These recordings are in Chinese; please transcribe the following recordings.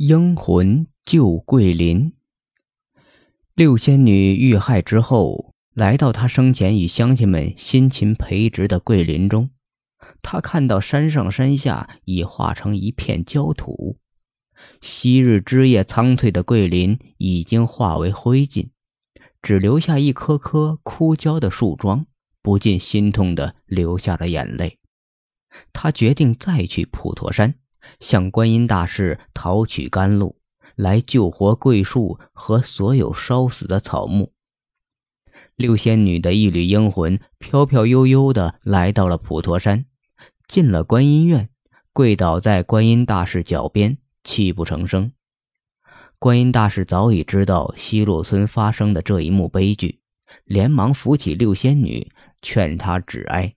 英魂救桂林。六仙女遇害之后，来到她生前与乡亲们辛勤培植的桂林中。她看到山上山下已化成一片焦土，昔日枝叶苍翠的桂林已经化为灰烬，只留下一棵棵枯焦的树桩，不禁心痛的流下了眼泪。她决定再去普陀山。向观音大士讨取甘露，来救活桂树和所有烧死的草木。六仙女的一缕英魂飘飘悠悠地来到了普陀山，进了观音院，跪倒在观音大士脚边，泣不成声。观音大士早已知道西洛村发生的这一幕悲剧，连忙扶起六仙女，劝她止哀，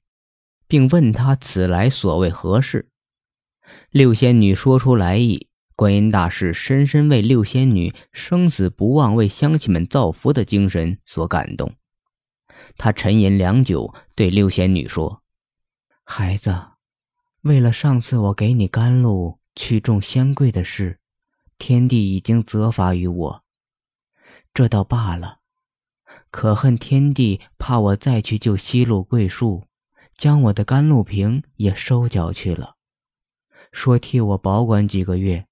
并问她此来所谓何事。六仙女说出来意，观音大士深深为六仙女生死不忘、为乡亲们造福的精神所感动。他沉吟良久，对六仙女说：“孩子，为了上次我给你甘露去种仙桂的事，天帝已经责罚于我，这倒罢了。可恨天帝怕我再去救西路桂树，将我的甘露瓶也收缴去了。”说替我保管几个月，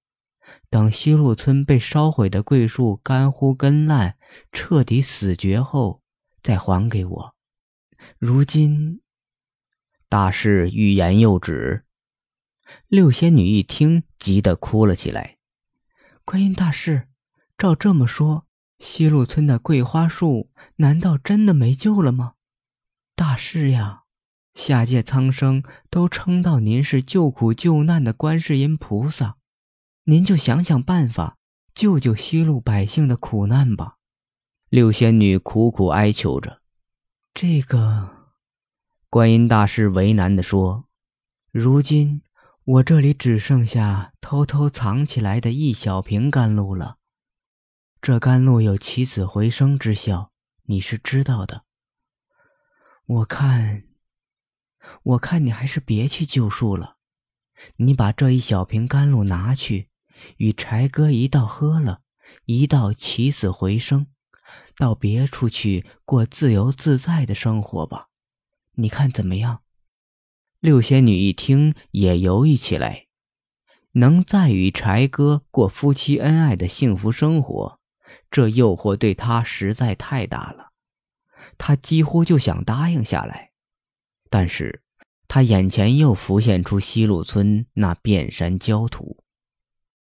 等西路村被烧毁的桂树干枯根烂、彻底死绝后，再还给我。如今，大事欲言又止。六仙女一听，急得哭了起来。观音大士，照这么说，西路村的桂花树难道真的没救了吗？大师呀！下界苍生都称道您是救苦救难的观世音菩萨，您就想想办法救救西路百姓的苦难吧。六仙女苦苦哀求着。这个，观音大师为难地说：“如今我这里只剩下偷偷藏起来的一小瓶甘露了。这甘露有起死回生之效，你是知道的。我看。”我看你还是别去救树了，你把这一小瓶甘露拿去，与柴哥一道喝了，一道起死回生，到别处去过自由自在的生活吧。你看怎么样？六仙女一听也犹豫起来，能再与柴哥过夫妻恩爱的幸福生活，这诱惑对她实在太大了，她几乎就想答应下来。但是，他眼前又浮现出西路村那遍山焦土，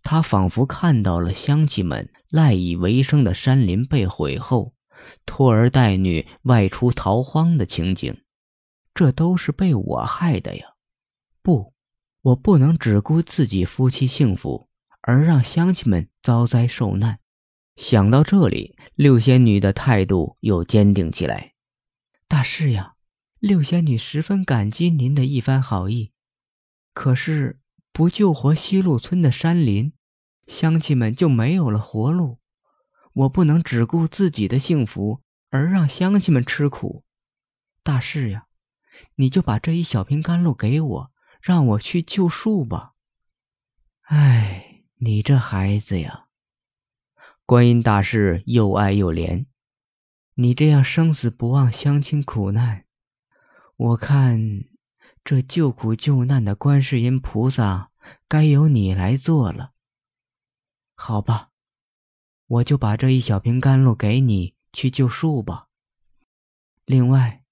他仿佛看到了乡亲们赖以为生的山林被毁后，拖儿带女外出逃荒的情景。这都是被我害的呀！不，我不能只顾自己夫妻幸福，而让乡亲们遭灾受难。想到这里，六仙女的态度又坚定起来。大师呀！六仙女十分感激您的一番好意，可是不救活西路村的山林，乡亲们就没有了活路。我不能只顾自己的幸福，而让乡亲们吃苦。大事呀，你就把这一小瓶甘露给我，让我去救树吧。哎，你这孩子呀！观音大士又爱又怜，你这样生死不忘乡亲苦难。我看，这救苦救难的观世音菩萨该由你来做了。好吧，我就把这一小瓶甘露给你去救树吧。另外，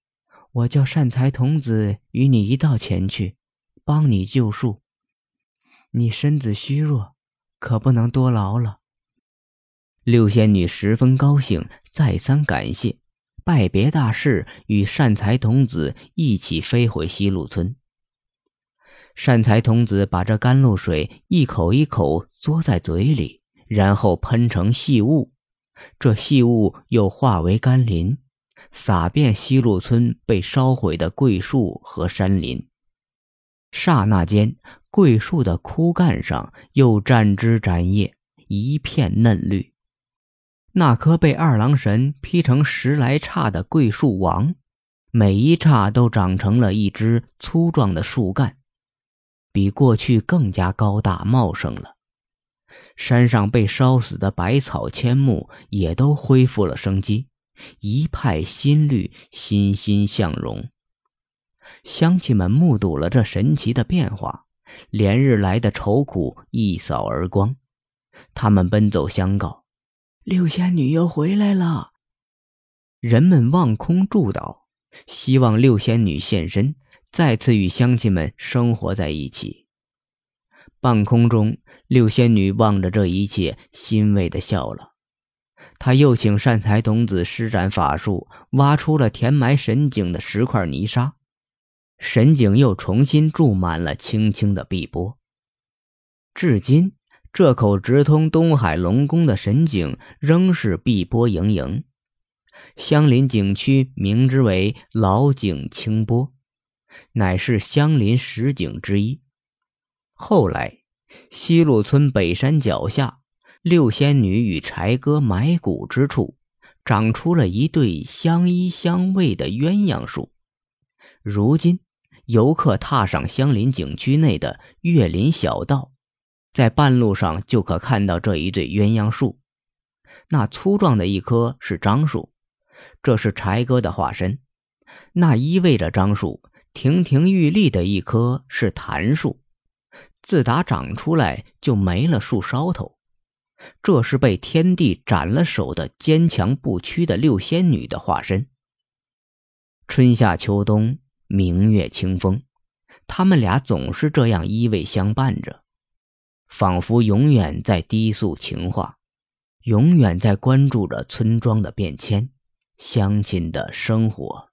我叫善财童子与你一道前去，帮你救树。你身子虚弱，可不能多劳了。六仙女十分高兴，再三感谢。拜别大士，与善财童子一起飞回西路村。善财童子把这甘露水一口一口嘬在嘴里，然后喷成细雾，这细雾又化为甘霖，洒遍西路村被烧毁的桂树和山林。刹那间，桂树的枯干上又沾枝展叶，一片嫩绿。那棵被二郎神劈成十来叉的桂树王，每一叉都长成了一只粗壮的树干，比过去更加高大茂盛了。山上被烧死的百草千木也都恢复了生机，一派新绿，欣欣向荣。乡亲们目睹了这神奇的变化，连日来的愁苦一扫而光。他们奔走相告：“六仙女又回来了。”人们望空祝祷，希望六仙女现身，再次与乡亲们生活在一起。半空中，六仙女望着这一切，欣慰的笑了。她又请善财童子施展法术，挖出了填埋神井的十块泥沙，神井又重新注满了清清的碧波。至今，这口直通东海龙宫的神井仍是碧波盈盈。相邻景区名之为老井清波，乃是相邻十景之一。后来，西路村北山脚下，六仙女与柴哥埋骨之处，长出了一对相依相偎的鸳鸯树。如今，游客踏上相邻景区内的月林小道，在半路上就可看到这一对鸳鸯树。那粗壮的一棵是樟树。这是柴哥的化身，那依偎着樟树、亭亭玉立的一棵是檀树，自打长出来就没了树梢头。这是被天地斩了手的坚强不屈的六仙女的化身。春夏秋冬，明月清风，他们俩总是这样依偎相伴着，仿佛永远在低速情话，永远在关注着村庄的变迁。乡亲的生活。